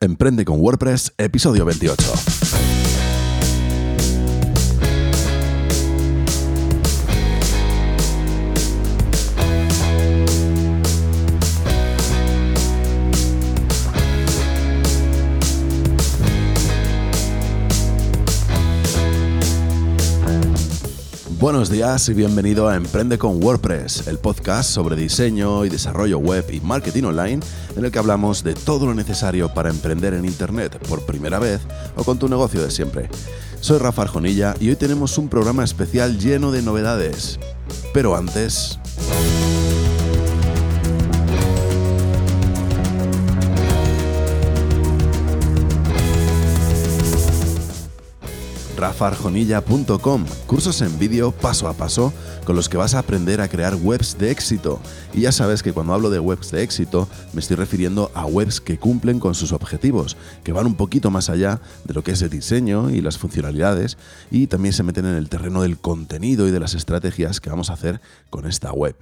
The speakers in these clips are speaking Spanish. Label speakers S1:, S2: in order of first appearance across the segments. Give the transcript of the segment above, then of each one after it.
S1: Emprende con WordPress, episodio 28. Buenos días y bienvenido a Emprende con WordPress, el podcast sobre diseño y desarrollo web y marketing online en el que hablamos de todo lo necesario para emprender en Internet por primera vez o con tu negocio de siempre. Soy Rafa Arjonilla y hoy tenemos un programa especial lleno de novedades. Pero antes... rafarjonilla.com, cursos en vídeo paso a paso con los que vas a aprender a crear webs de éxito. Y ya sabes que cuando hablo de webs de éxito me estoy refiriendo a webs que cumplen con sus objetivos, que van un poquito más allá de lo que es el diseño y las funcionalidades y también se meten en el terreno del contenido y de las estrategias que vamos a hacer con esta web.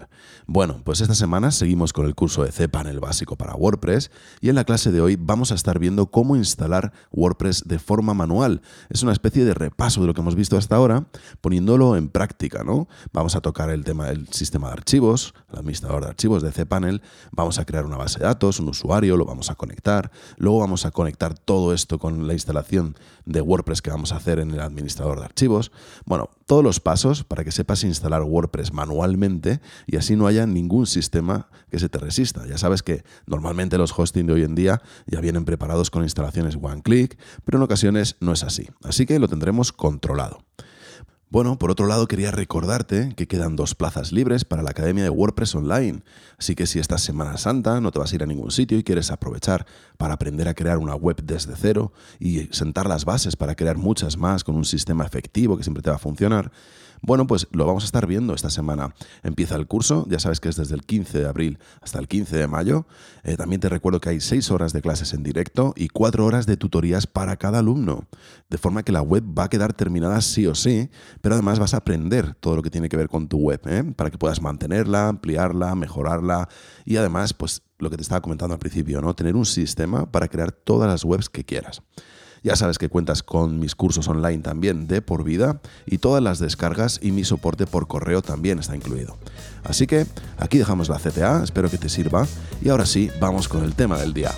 S1: Bueno, pues esta semana seguimos con el curso de cPanel básico para WordPress y en la clase de hoy vamos a estar viendo cómo instalar WordPress de forma manual. Es una especie de paso de lo que hemos visto hasta ahora, poniéndolo en práctica, ¿no? Vamos a tocar el tema del sistema de archivos, el administrador de archivos de cPanel, vamos a crear una base de datos, un usuario, lo vamos a conectar, luego vamos a conectar todo esto con la instalación de WordPress que vamos a hacer en el administrador de archivos. Bueno, todos los pasos para que sepas instalar WordPress manualmente y así no haya ningún sistema que se te resista. Ya sabes que normalmente los hosting de hoy en día ya vienen preparados con instalaciones one click, pero en ocasiones no es así. Así que lo tendremos controlado. Bueno, por otro lado quería recordarte que quedan dos plazas libres para la Academia de WordPress Online, así que si esta Semana Santa no te vas a ir a ningún sitio y quieres aprovechar para aprender a crear una web desde cero y sentar las bases para crear muchas más con un sistema efectivo que siempre te va a funcionar, bueno, pues lo vamos a estar viendo esta semana. Empieza el curso, ya sabes que es desde el 15 de abril hasta el 15 de mayo. Eh, también te recuerdo que hay 6 horas de clases en directo y 4 horas de tutorías para cada alumno. De forma que la web va a quedar terminada sí o sí, pero además vas a aprender todo lo que tiene que ver con tu web, ¿eh? para que puedas mantenerla, ampliarla, mejorarla y además, pues lo que te estaba comentando al principio, ¿no? Tener un sistema para crear todas las webs que quieras. Ya sabes que cuentas con mis cursos online también de por vida y todas las descargas y mi soporte por correo también está incluido. Así que aquí dejamos la CTA, espero que te sirva y ahora sí, vamos con el tema del día.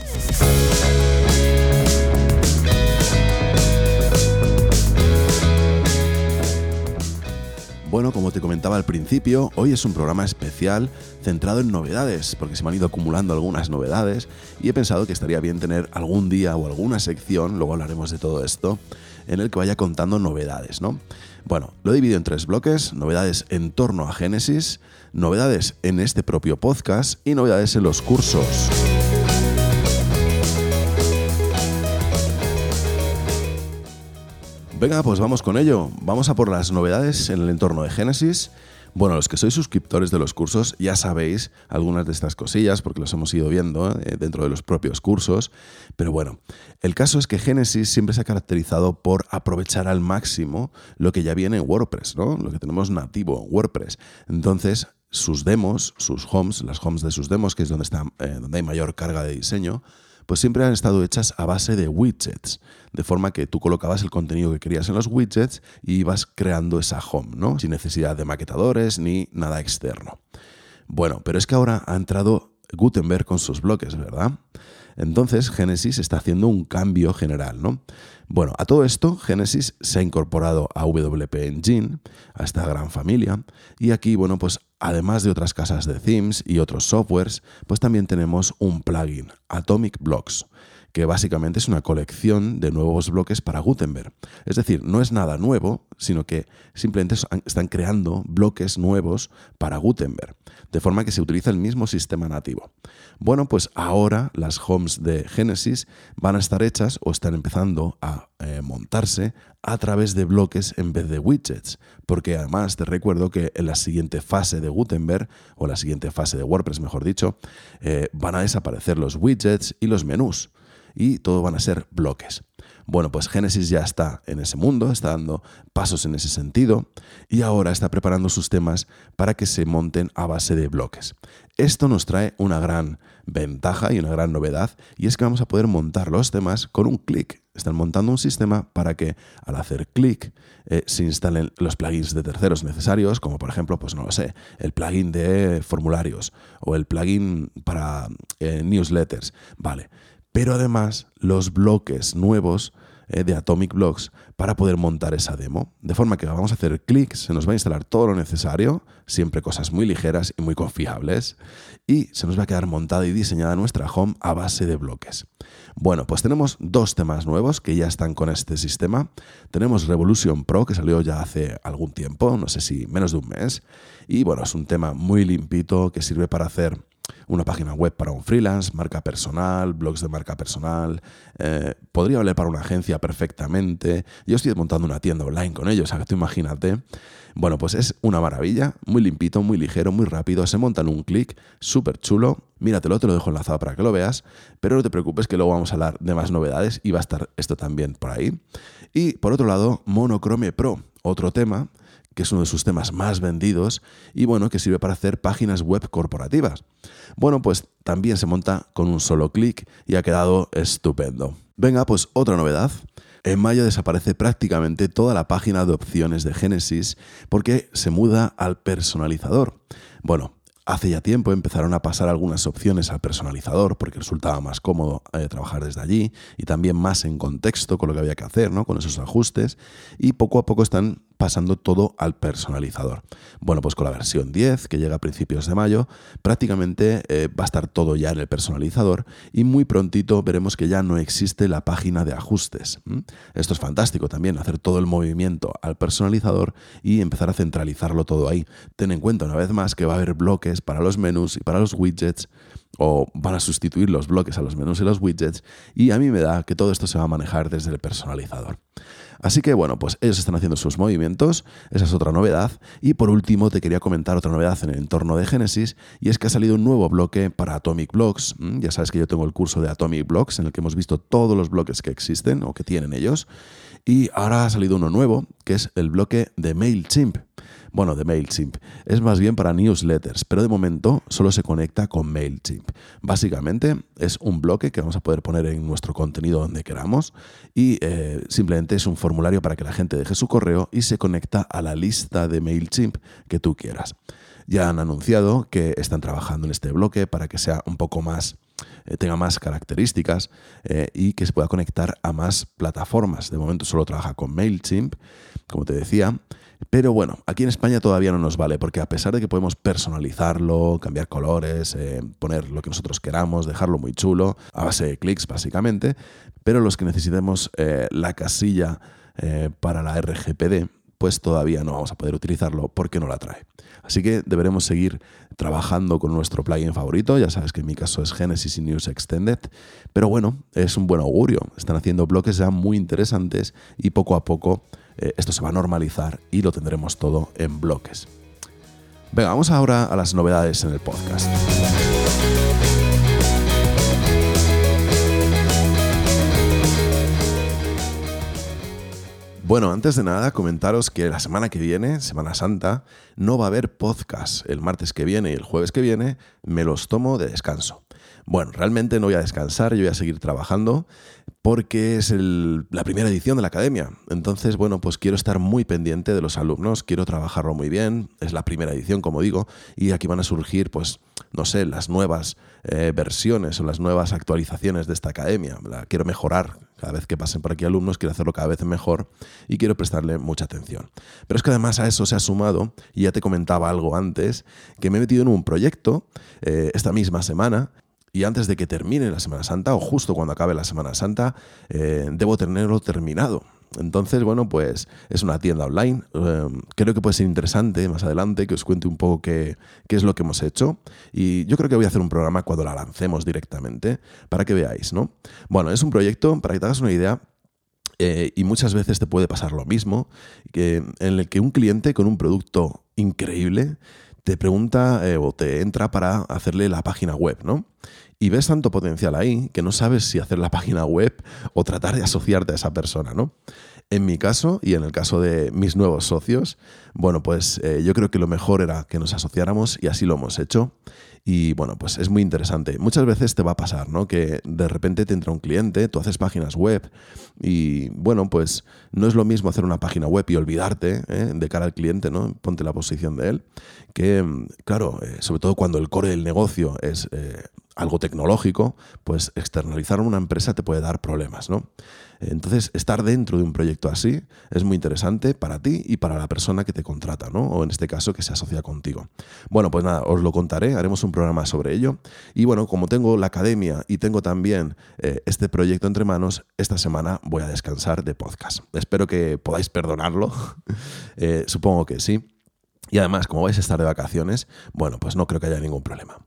S1: Bueno, como te comentaba al principio, hoy es un programa especial centrado en novedades, porque se me han ido acumulando algunas novedades y he pensado que estaría bien tener algún día o alguna sección, luego hablaremos de todo esto, en el que vaya contando novedades, ¿no? Bueno, lo he dividido en tres bloques, novedades en torno a Génesis, novedades en este propio podcast y novedades en los cursos. Venga, pues vamos con ello. Vamos a por las novedades en el entorno de Génesis. Bueno, los que sois suscriptores de los cursos ya sabéis algunas de estas cosillas porque los hemos ido viendo eh, dentro de los propios cursos. Pero bueno, el caso es que Génesis siempre se ha caracterizado por aprovechar al máximo lo que ya viene en WordPress, ¿no? Lo que tenemos nativo en WordPress. Entonces, sus demos, sus homes, las homes de sus demos, que es donde, está, eh, donde hay mayor carga de diseño, pues siempre han estado hechas a base de widgets, de forma que tú colocabas el contenido que querías en los widgets y ibas creando esa home, ¿no? Sin necesidad de maquetadores ni nada externo. Bueno, pero es que ahora ha entrado Gutenberg con sus bloques, ¿verdad? Entonces Genesis está haciendo un cambio general, ¿no? Bueno, a todo esto, Genesis se ha incorporado a WP Engine, a esta gran familia, y aquí, bueno, pues además de otras casas de themes y otros softwares, pues también tenemos un plugin, Atomic Blocks, que básicamente es una colección de nuevos bloques para Gutenberg. Es decir, no es nada nuevo, sino que simplemente están creando bloques nuevos para Gutenberg, de forma que se utiliza el mismo sistema nativo. Bueno, pues ahora las homes de Genesis van a estar hechas o están empezando a eh, montarse a través de bloques en vez de widgets, porque además te recuerdo que en la siguiente fase de Gutenberg, o la siguiente fase de WordPress, mejor dicho, eh, van a desaparecer los widgets y los menús y todo van a ser bloques. Bueno, pues Genesis ya está en ese mundo, está dando pasos en ese sentido y ahora está preparando sus temas para que se monten a base de bloques. Esto nos trae una gran ventaja y una gran novedad y es que vamos a poder montar los temas con un clic. Están montando un sistema para que al hacer clic eh, se instalen los plugins de terceros necesarios, como por ejemplo, pues no lo sé, el plugin de formularios o el plugin para eh, newsletters. Vale. Pero además los bloques nuevos eh, de Atomic Blocks para poder montar esa demo. De forma que vamos a hacer clic, se nos va a instalar todo lo necesario, siempre cosas muy ligeras y muy confiables, y se nos va a quedar montada y diseñada nuestra home a base de bloques. Bueno, pues tenemos dos temas nuevos que ya están con este sistema. Tenemos Revolution Pro, que salió ya hace algún tiempo, no sé si menos de un mes, y bueno, es un tema muy limpito que sirve para hacer una página web para un freelance, marca personal, blogs de marca personal. Eh, podría valer para una agencia perfectamente. Yo estoy montando una tienda online con ellos, o sea tú imagínate. Bueno, pues es una maravilla, muy limpito, muy ligero, muy rápido. Se monta en un clic, súper chulo. Míratelo, te lo dejo enlazado para que lo veas. Pero no te preocupes que luego vamos a hablar de más novedades y va a estar esto también por ahí. Y por otro lado, Monochrome Pro, otro tema que es uno de sus temas más vendidos y bueno, que sirve para hacer páginas web corporativas. Bueno, pues también se monta con un solo clic y ha quedado estupendo. Venga, pues otra novedad. En mayo desaparece prácticamente toda la página de opciones de Genesis porque se muda al personalizador. Bueno, Hace ya tiempo empezaron a pasar algunas opciones al personalizador porque resultaba más cómodo eh, trabajar desde allí y también más en contexto con lo que había que hacer, ¿no? con esos ajustes. Y poco a poco están pasando todo al personalizador. Bueno, pues con la versión 10, que llega a principios de mayo, prácticamente eh, va a estar todo ya en el personalizador y muy prontito veremos que ya no existe la página de ajustes. Esto es fantástico también, hacer todo el movimiento al personalizador y empezar a centralizarlo todo ahí. Ten en cuenta una vez más que va a haber bloques para los menús y para los widgets o van a sustituir los bloques a los menús y los widgets y a mí me da que todo esto se va a manejar desde el personalizador. Así que bueno, pues ellos están haciendo sus movimientos, esa es otra novedad. Y por último te quería comentar otra novedad en el entorno de Genesis y es que ha salido un nuevo bloque para Atomic Blocks. Mm, ya sabes que yo tengo el curso de Atomic Blocks en el que hemos visto todos los bloques que existen o que tienen ellos. Y ahora ha salido uno nuevo que es el bloque de MailChimp bueno, de MailChimp. Es más bien para newsletters, pero de momento solo se conecta con MailChimp. Básicamente es un bloque que vamos a poder poner en nuestro contenido donde queramos y eh, simplemente es un formulario para que la gente deje su correo y se conecta a la lista de MailChimp que tú quieras. Ya han anunciado que están trabajando en este bloque para que sea un poco más eh, tenga más características eh, y que se pueda conectar a más plataformas. De momento solo trabaja con MailChimp, como te decía, pero bueno, aquí en España todavía no nos vale, porque a pesar de que podemos personalizarlo, cambiar colores, eh, poner lo que nosotros queramos, dejarlo muy chulo, a base de clics básicamente, pero los que necesitemos la casilla para la RGPD, pues todavía no vamos a poder utilizarlo porque no la trae. Así que deberemos seguir trabajando con nuestro plugin favorito, ya sabes que en mi caso es Genesis News Extended, pero bueno, es un buen augurio, están haciendo bloques ya muy interesantes y poco a poco eh, esto se va a normalizar y lo tendremos todo en bloques. Venga, vamos ahora a las novedades en el podcast. Bueno, antes de nada, comentaros que la semana que viene, Semana Santa, no va a haber podcast. El martes que viene y el jueves que viene me los tomo de descanso. Bueno, realmente no voy a descansar, yo voy a seguir trabajando porque es la primera edición de la academia. Entonces, bueno, pues quiero estar muy pendiente de los alumnos, quiero trabajarlo muy bien, es la primera edición, como digo, y aquí van a surgir, pues, no sé, las nuevas eh, versiones o las nuevas actualizaciones de esta academia. La quiero mejorar cada vez que pasen por aquí alumnos, quiero hacerlo cada vez mejor y quiero prestarle mucha atención. Pero es que además a eso se ha sumado, y ya te comentaba algo antes, que me he metido en un proyecto eh, esta misma semana y antes de que termine la Semana Santa o justo cuando acabe la Semana Santa, eh, debo tenerlo terminado. Entonces, bueno, pues es una tienda online. Eh, creo que puede ser interesante más adelante que os cuente un poco qué, es lo que hemos hecho. Y yo creo que voy a hacer un programa cuando la lancemos directamente para que veáis, ¿no? Bueno, es un proyecto, para que te hagas una idea, eh, y muchas veces te puede pasar lo mismo, que, en el que un cliente con un producto increíble te pregunta o te entra para hacerle la página web, ¿no? Y ves tanto potencial ahí que no sabes si hacer la página web o tratar de asociarte a esa persona, ¿no? En mi caso y en el caso de mis nuevos socios, bueno, pues eh, yo creo que lo mejor era que nos asociáramos y así lo hemos hecho. Y bueno, pues es muy interesante. Muchas veces te va a pasar, ¿no? Que de repente te entra un cliente, tú haces páginas web y bueno, pues no es lo mismo hacer una página web y olvidarte ¿eh? de cara al cliente, ¿no? Ponte la posición de él, que claro, eh, sobre todo cuando el core del negocio es eh, algo tecnológico, pues externalizar una empresa te puede dar problemas, ¿no? Entonces, estar dentro de un proyecto así es muy interesante para ti y para la persona que te contrata, ¿no? O en este caso, que se asocia contigo. Bueno, pues nada, os lo contaré, haremos un programa sobre ello. Y bueno, como tengo la academia y tengo también eh, este proyecto entre manos, esta semana voy a descansar de podcast. Espero que podáis perdonarlo. Eh, supongo que sí. Y además, como vais a estar de vacaciones, bueno, pues no creo que haya ningún problema.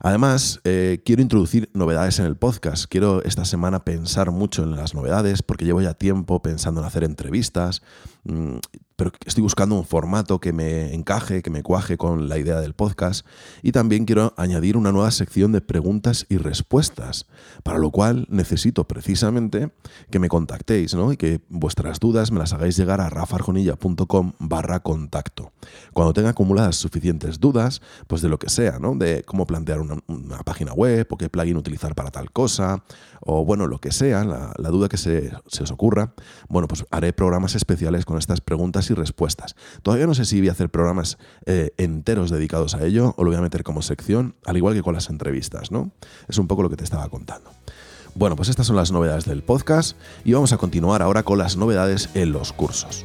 S1: Además, eh, quiero introducir novedades en el podcast. Quiero esta semana pensar mucho en las novedades porque llevo ya tiempo pensando en hacer entrevistas. Mm, pero estoy buscando un formato que me encaje, que me cuaje con la idea del podcast y también quiero añadir una nueva sección de preguntas y respuestas, para lo cual necesito precisamente que me contactéis ¿no? y que vuestras dudas me las hagáis llegar a rafarjonilla.com barra contacto. Cuando tenga acumuladas suficientes dudas, pues de lo que sea, ¿no? de cómo plantear una, página web o qué plugin utilizar para tal cosa, o bueno, lo que sea, la, duda que se, se os ocurra, bueno, pues haré programas especiales con estas preguntas y respuestas. Todavía no sé si voy a hacer programas eh, enteros dedicados a ello o lo voy a meter como sección, al igual que con las entrevistas, ¿no? Es un poco lo que te estaba contando. Bueno, pues estas son las novedades del podcast y vamos a continuar ahora con las novedades en los cursos.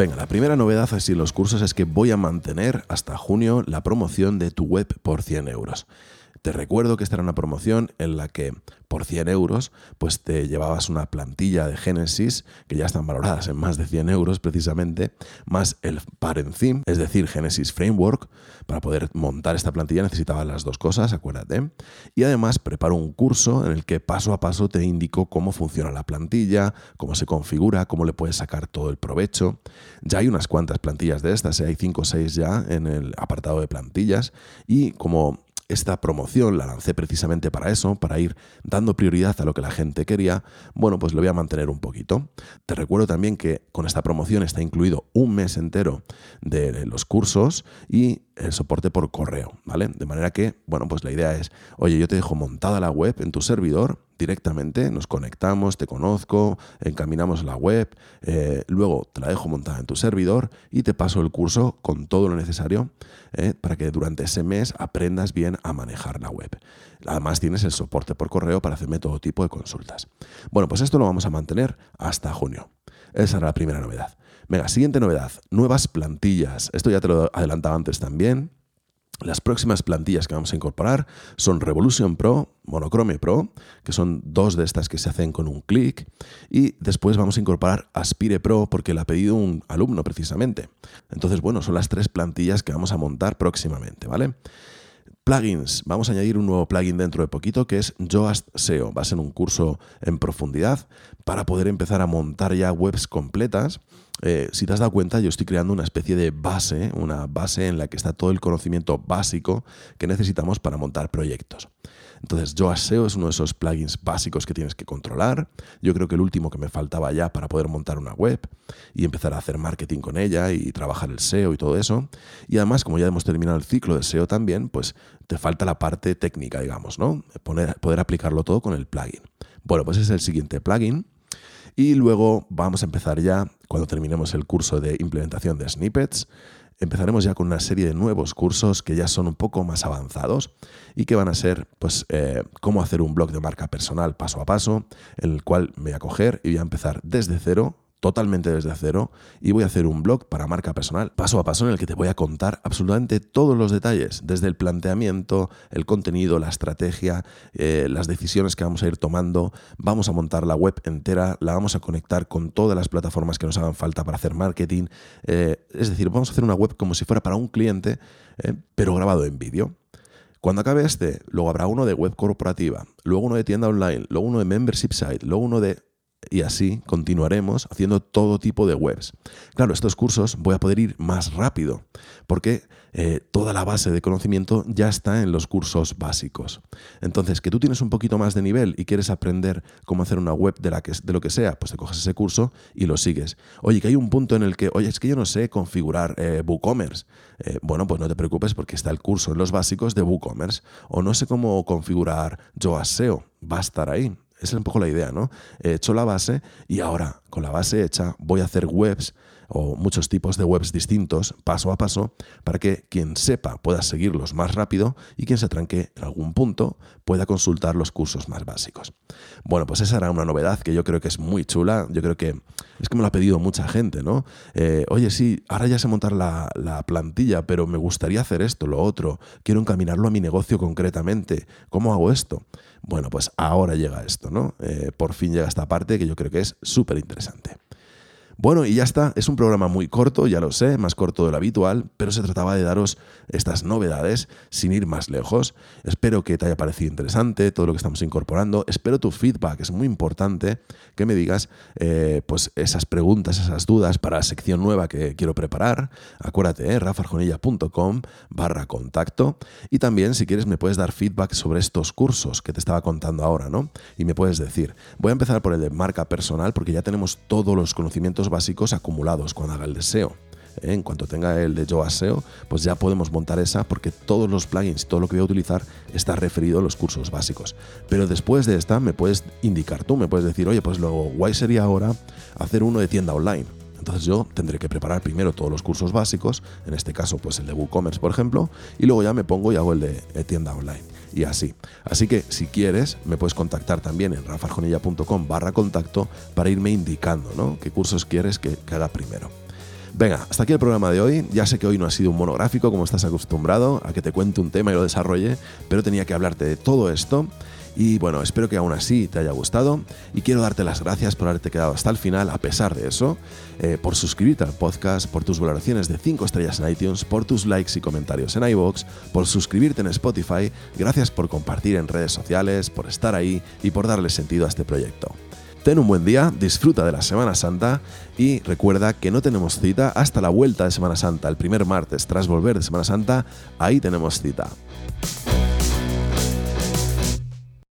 S1: Venga, la primera novedad así en los cursos es que voy a mantener hasta junio la promoción de tu web por 100 euros. Te recuerdo que esta era una promoción en la que por 100 euros pues te llevabas una plantilla de Genesis que ya están valoradas en más de 100 euros precisamente, más el parent theme, es decir, Genesis Framework. Para poder montar esta plantilla necesitabas las dos cosas, acuérdate. Y además preparo un curso en el que paso a paso te indico cómo funciona la plantilla, cómo se configura, cómo le puedes sacar todo el provecho. Ya hay unas cuantas plantillas de estas, ¿eh? hay 5 o 6 ya en el apartado de plantillas y como esta promoción la lancé precisamente para eso, para ir dando prioridad a lo que la gente quería, bueno, pues lo voy a mantener un poquito. Te recuerdo también que con esta promoción está incluido un mes entero de los cursos y el soporte por correo, ¿vale? De manera que, bueno, pues la idea es, oye, yo te dejo montada la web en tu servidor directamente, nos conectamos, te conozco, encaminamos la web, eh, luego te la dejo montada en tu servidor y te paso el curso con todo lo necesario eh, para que durante ese mes aprendas bien a manejar la web. Además tienes el soporte por correo para hacerme todo tipo de consultas. Bueno, pues esto lo vamos a mantener hasta junio. Esa era la primera novedad. Venga, siguiente novedad, nuevas plantillas. Esto ya te lo adelantaba antes también. Las próximas plantillas que vamos a incorporar son Revolution Pro, Monochrome Pro, que son dos de estas que se hacen con un clic, y después vamos a incorporar Aspire Pro porque la ha pedido un alumno precisamente. Entonces, bueno, son las tres plantillas que vamos a montar próximamente, ¿vale? Plugins. Vamos a añadir un nuevo plugin dentro de poquito que es Yoast SEO. Va a ser un curso en profundidad para poder empezar a montar ya webs completas eh, si te has dado cuenta, yo estoy creando una especie de base, una base en la que está todo el conocimiento básico que necesitamos para montar proyectos. Entonces, Yoast SEO es uno de esos plugins básicos que tienes que controlar. Yo creo que el último que me faltaba ya para poder montar una web y empezar a hacer marketing con ella y trabajar el SEO y todo eso. Y además, como ya hemos terminado el ciclo de SEO también, pues te falta la parte técnica, digamos, ¿no? poder aplicarlo todo con el plugin. Bueno, pues es el siguiente plugin y luego vamos a empezar ya, cuando terminemos el curso de implementación de snippets, empezaremos ya con una serie de nuevos cursos que ya son un poco más avanzados y que van a ser, pues, eh, cómo hacer un blog de marca personal paso a paso, en el cual me voy a coger y voy a empezar desde cero totalmente desde cero y voy a hacer un blog para marca personal paso a paso en el que te voy a contar absolutamente todos los detalles, desde el planteamiento, el contenido, la estrategia, eh, las decisiones que vamos a ir tomando. Vamos a montar la web entera, la vamos a conectar con todas las plataformas que nos hagan falta para hacer marketing. Eh, es decir, vamos a hacer una web como si fuera para un cliente, eh, pero grabado en vídeo. Cuando acabe este, luego habrá uno de web corporativa, luego uno de tienda online, luego uno de membership site, luego uno de y así continuaremos haciendo todo tipo de webs. Claro, estos cursos voy a poder ir más rápido porque eh, toda la base de conocimiento ya está en los cursos básicos. Entonces, que tú tienes un poquito más de nivel y quieres aprender cómo hacer una web de, la que, de lo que sea, pues te coges ese curso y lo sigues. Oye, que hay un punto en el que, oye, es que yo no sé configurar eh, WooCommerce. Eh, bueno, pues no te preocupes porque está el curso en los básicos de WooCommerce. O no sé cómo configurar Yoast SEO. Va a estar ahí. Esa es un poco la idea, ¿no? He hecho la base y ahora, con la base hecha, voy a hacer webs o muchos tipos de webs distintos paso a paso para que quien sepa pueda seguirlos más rápido y quien se tranque en algún punto pueda consultar los cursos más básicos. Bueno, pues esa era una novedad que yo creo que es muy chula. Yo creo que es que me lo ha pedido mucha gente, ¿no? Eh, oye, sí, ahora ya sé montar la, plantilla, pero me gustaría hacer esto, lo otro. Quiero encaminarlo a mi negocio concretamente. ¿Cómo hago esto? Bueno, pues ahora llega esto, ¿no? Eh, por fin llega esta parte que yo creo que es súper interesante. Bueno, y ya está, es un programa muy corto, ya lo sé, más corto de lo habitual, pero se trataba de daros estas novedades sin ir más lejos. Espero que te haya parecido interesante todo lo que estamos incorporando, espero tu feedback, es muy importante que me digas eh, pues esas preguntas, esas dudas para la sección nueva que quiero preparar. Acuérdate, eh, rafarjonilla.com barra contacto y también si quieres me puedes dar feedback sobre estos cursos que te estaba contando ahora, ¿no? Y me puedes decir, voy a empezar por el de marca personal porque ya tenemos todos los conocimientos básicos acumulados cuando haga el deseo. ¿eh? En cuanto tenga el de Yoast SEO, pues ya podemos montar esa porque todos los plugins, todo lo que voy a utilizar está referido a los cursos básicos. Pero después de esta me puedes indicar tú, me puedes decir, oye, pues lo guay sería ahora hacer uno de tienda online. Entonces yo tendré que preparar primero todos los cursos básicos, en este caso pues el de WooCommerce por ejemplo, y luego ya me pongo y hago el de tienda online y así. Así que si quieres, me puedes contactar también en rafarjonilla.com barra contacto para irme indicando ¿no? qué cursos quieres que, que haga primero. Venga, hasta aquí el programa de hoy. Ya sé que hoy no ha sido un monográfico como estás acostumbrado a que te cuente un tema y lo desarrolle, pero tenía que hablarte de todo esto. Y bueno, espero que aún así te haya gustado y quiero darte las gracias por haberte quedado hasta el final a pesar de eso, eh, por suscribirte al podcast, por tus valoraciones de 5 estrellas en iTunes, por tus likes y comentarios en iVoox, por suscribirte en Spotify, gracias por compartir en redes sociales, por estar ahí y por darle sentido a este proyecto. Ten un buen día, disfruta de la Semana Santa y recuerda que no tenemos cita hasta la vuelta de Semana Santa, el primer martes tras volver de Semana Santa, ahí tenemos cita.